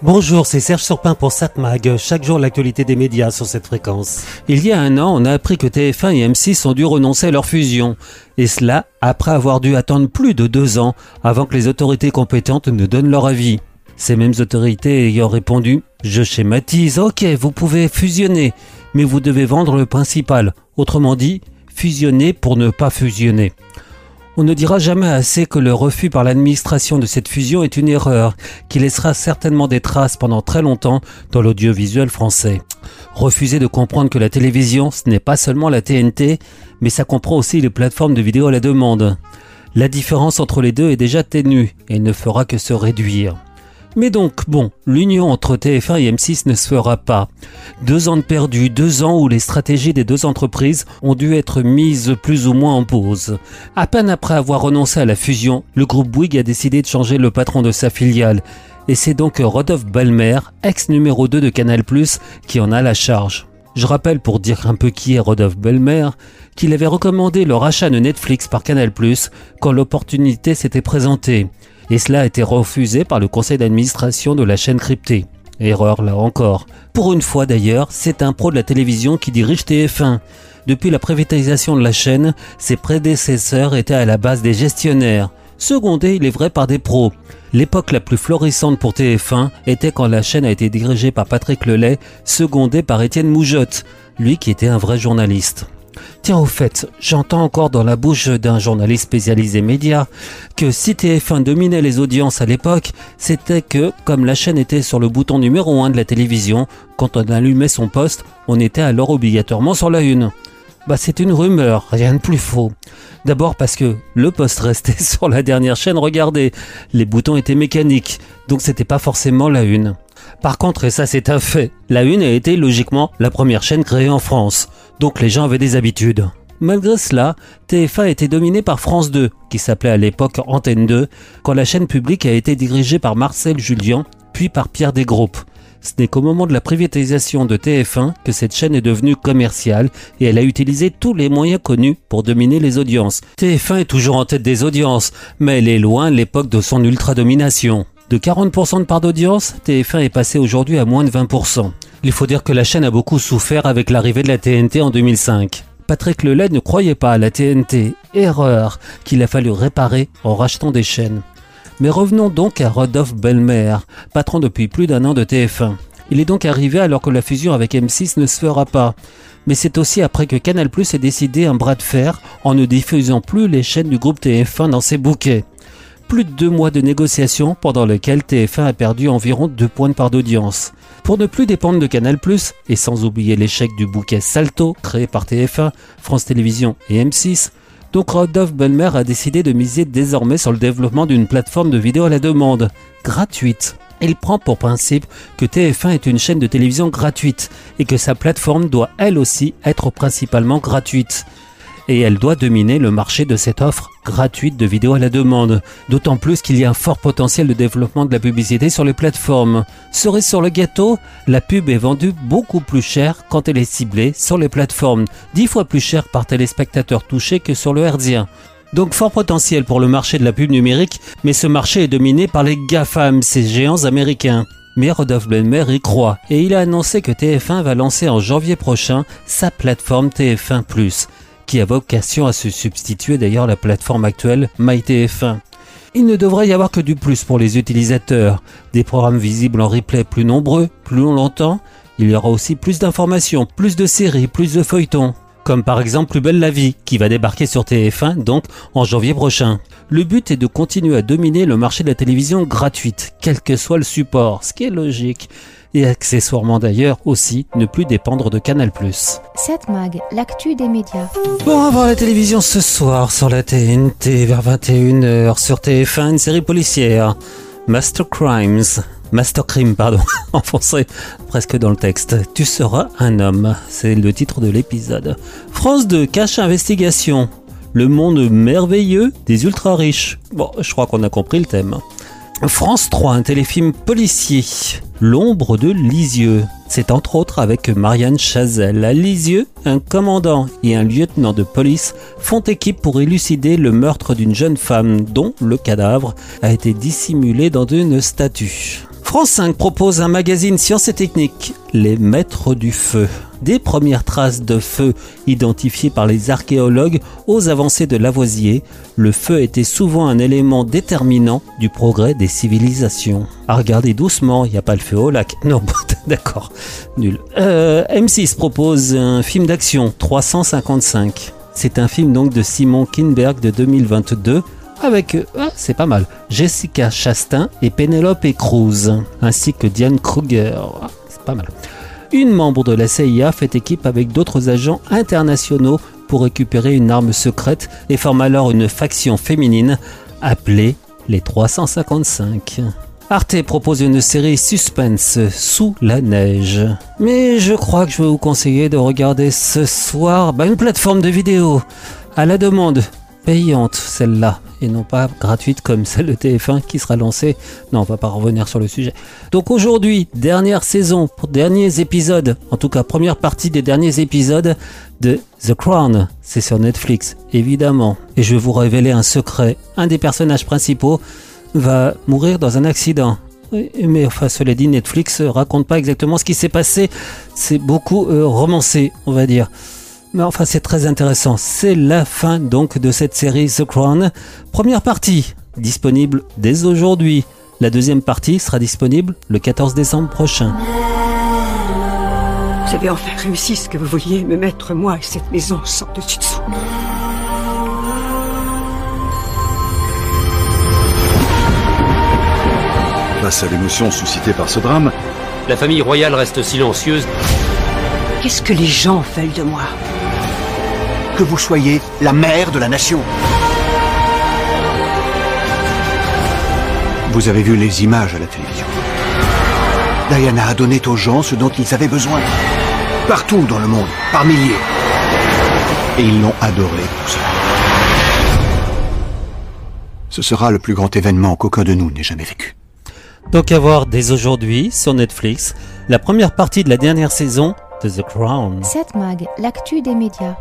Bonjour, c'est Serge Surpin pour SatMag. Chaque jour, l'actualité des médias sur cette fréquence. Il y a un an, on a appris que TF1 et M6 ont dû renoncer à leur fusion. Et cela après avoir dû attendre plus de deux ans avant que les autorités compétentes ne donnent leur avis. Ces mêmes autorités ayant répondu Je schématise, ok, vous pouvez fusionner, mais vous devez vendre le principal. Autrement dit, fusionner pour ne pas fusionner. On ne dira jamais assez que le refus par l'administration de cette fusion est une erreur qui laissera certainement des traces pendant très longtemps dans l'audiovisuel français. Refuser de comprendre que la télévision, ce n'est pas seulement la TNT, mais ça comprend aussi les plateformes de vidéo à la demande. La différence entre les deux est déjà ténue et ne fera que se réduire. Mais donc, bon, l'union entre TF1 et M6 ne se fera pas. Deux ans de perdu, deux ans où les stratégies des deux entreprises ont dû être mises plus ou moins en pause. À peine après avoir renoncé à la fusion, le groupe Bouygues a décidé de changer le patron de sa filiale. Et c'est donc Rodolphe Balmer, ex numéro 2 de Canal+, qui en a la charge. Je rappelle, pour dire un peu qui est Rodolphe Belmer, qu'il avait recommandé le rachat de Netflix par Canal+, quand l'opportunité s'était présentée et cela a été refusé par le conseil d'administration de la chaîne cryptée. Erreur là encore. Pour une fois d'ailleurs, c'est un pro de la télévision qui dirige TF1. Depuis la privatisation de la chaîne, ses prédécesseurs étaient à la base des gestionnaires, secondés il est vrai par des pros. L'époque la plus florissante pour TF1 était quand la chaîne a été dirigée par Patrick Lelay, secondé par Étienne Moujotte, lui qui était un vrai journaliste. Tiens, au fait, j'entends encore dans la bouche d'un journaliste spécialisé média que si TF1 dominait les audiences à l'époque, c'était que, comme la chaîne était sur le bouton numéro 1 de la télévision, quand on allumait son poste, on était alors obligatoirement sur la une. Bah c'est une rumeur, rien de plus faux. D'abord parce que le poste restait sur la dernière chaîne, regardez, les boutons étaient mécaniques, donc c'était pas forcément la une. Par contre, et ça c'est un fait, la Une a été logiquement la première chaîne créée en France, donc les gens avaient des habitudes. Malgré cela, TF1 était dominé par France 2, qui s'appelait à l'époque Antenne 2, quand la chaîne publique a été dirigée par Marcel Julien, puis par Pierre Desgroupes. Ce n'est qu'au moment de la privatisation de TF1 que cette chaîne est devenue commerciale et elle a utilisé tous les moyens connus pour dominer les audiences. TF1 est toujours en tête des audiences, mais elle est loin l'époque de son ultra-domination. De 40% de part d'audience, TF1 est passé aujourd'hui à moins de 20%. Il faut dire que la chaîne a beaucoup souffert avec l'arrivée de la TNT en 2005. Patrick Lelay ne croyait pas à la TNT, erreur qu'il a fallu réparer en rachetant des chaînes. Mais revenons donc à Rodolphe Belmer, patron depuis plus d'un an de TF1. Il est donc arrivé alors que la fusion avec M6 ne se fera pas. Mais c'est aussi après que Canal ait décidé un bras de fer en ne diffusant plus les chaînes du groupe TF1 dans ses bouquets plus de deux mois de négociations pendant lesquels TF1 a perdu environ deux points de part d'audience. Pour ne plus dépendre de Canal+, et sans oublier l'échec du bouquet Salto créé par TF1, France Télévisions et M6, donc Rodolphe Belmer a décidé de miser désormais sur le développement d'une plateforme de vidéo à la demande, gratuite. Il prend pour principe que TF1 est une chaîne de télévision gratuite et que sa plateforme doit elle aussi être principalement gratuite et elle doit dominer le marché de cette offre gratuite de vidéos à la demande. D'autant plus qu'il y a un fort potentiel de développement de la publicité sur les plateformes. Cerise sur le gâteau, la pub est vendue beaucoup plus cher quand elle est ciblée sur les plateformes, dix fois plus cher par téléspectateur touché que sur le herdien. Donc fort potentiel pour le marché de la pub numérique, mais ce marché est dominé par les GAFAM, ces géants américains. Mais Rodolphe Belmer y croit et il a annoncé que TF1 va lancer en janvier prochain sa plateforme TF1+ qui a vocation à se substituer d'ailleurs à la plateforme actuelle MyTF1. Il ne devrait y avoir que du plus pour les utilisateurs, des programmes visibles en replay plus nombreux, plus longtemps, il y aura aussi plus d'informations, plus de séries, plus de feuilletons, comme par exemple Plus belle la vie, qui va débarquer sur TF1 donc en janvier prochain. Le but est de continuer à dominer le marché de la télévision gratuite, quel que soit le support, ce qui est logique et accessoirement d'ailleurs aussi ne plus dépendre de Canal+. Cette mag, l'actu des médias. Bon, à voir la télévision ce soir sur la TNT vers 21h sur TF1, une série policière, Master Crimes. Master Crime, pardon, en français, presque dans le texte. Tu seras un homme, c'est le titre de l'épisode. France 2, cache investigation. Le monde merveilleux des ultra riches. Bon, je crois qu'on a compris le thème. France 3, un téléfilm policier. L'ombre de Lisieux. C'est entre autres avec Marianne Chazelle. À Lisieux, un commandant et un lieutenant de police font équipe pour élucider le meurtre d'une jeune femme dont le cadavre a été dissimulé dans une statue. France 5 propose un magazine sciences et techniques, Les Maîtres du Feu. Des premières traces de feu identifiées par les archéologues aux avancées de Lavoisier, le feu était souvent un élément déterminant du progrès des civilisations. À regarder doucement, il n'y a pas le feu au lac. Non, d'accord, nul. Euh, M6 propose un film d'action, 355. C'est un film donc de Simon Kinberg de 2022 avec, ah, c'est pas mal, Jessica Chastain et Penelope Cruz, ainsi que Diane Kruger. C'est pas mal. Une membre de la CIA fait équipe avec d'autres agents internationaux pour récupérer une arme secrète et forme alors une faction féminine appelée les 355. Arte propose une série suspense sous la neige. Mais je crois que je vais vous conseiller de regarder ce soir bah, une plateforme de vidéo à la demande payante celle-là et non pas gratuite comme celle de TF1 qui sera lancée. Non, on va pas revenir sur le sujet. Donc aujourd'hui, dernière saison, derniers épisodes, en tout cas première partie des derniers épisodes de The Crown. C'est sur Netflix, évidemment. Et je vais vous révéler un secret. Un des personnages principaux va mourir dans un accident. Mais enfin, cela dit, Netflix raconte pas exactement ce qui s'est passé. C'est beaucoup euh, romancé, on va dire. Mais enfin, c'est très intéressant. C'est la fin donc de cette série The Crown. Première partie, disponible dès aujourd'hui. La deuxième partie sera disponible le 14 décembre prochain. Vous avez enfin réussi ce que vous vouliez me mettre, moi et cette maison sans dessus dessous. Face à l'émotion suscitée par ce drame, la famille royale reste silencieuse. Qu'est-ce que les gens veulent de moi? Que vous soyez la mère de la nation. Vous avez vu les images à la télévision. Diana a donné aux gens ce dont ils avaient besoin. Partout dans le monde, par milliers. Et ils l'ont adoré pour ça. Ce sera le plus grand événement qu'aucun de nous n'ait jamais vécu. Donc à voir dès aujourd'hui sur Netflix la première partie de la dernière saison de The Crown. 7 Mag, l'actu des médias.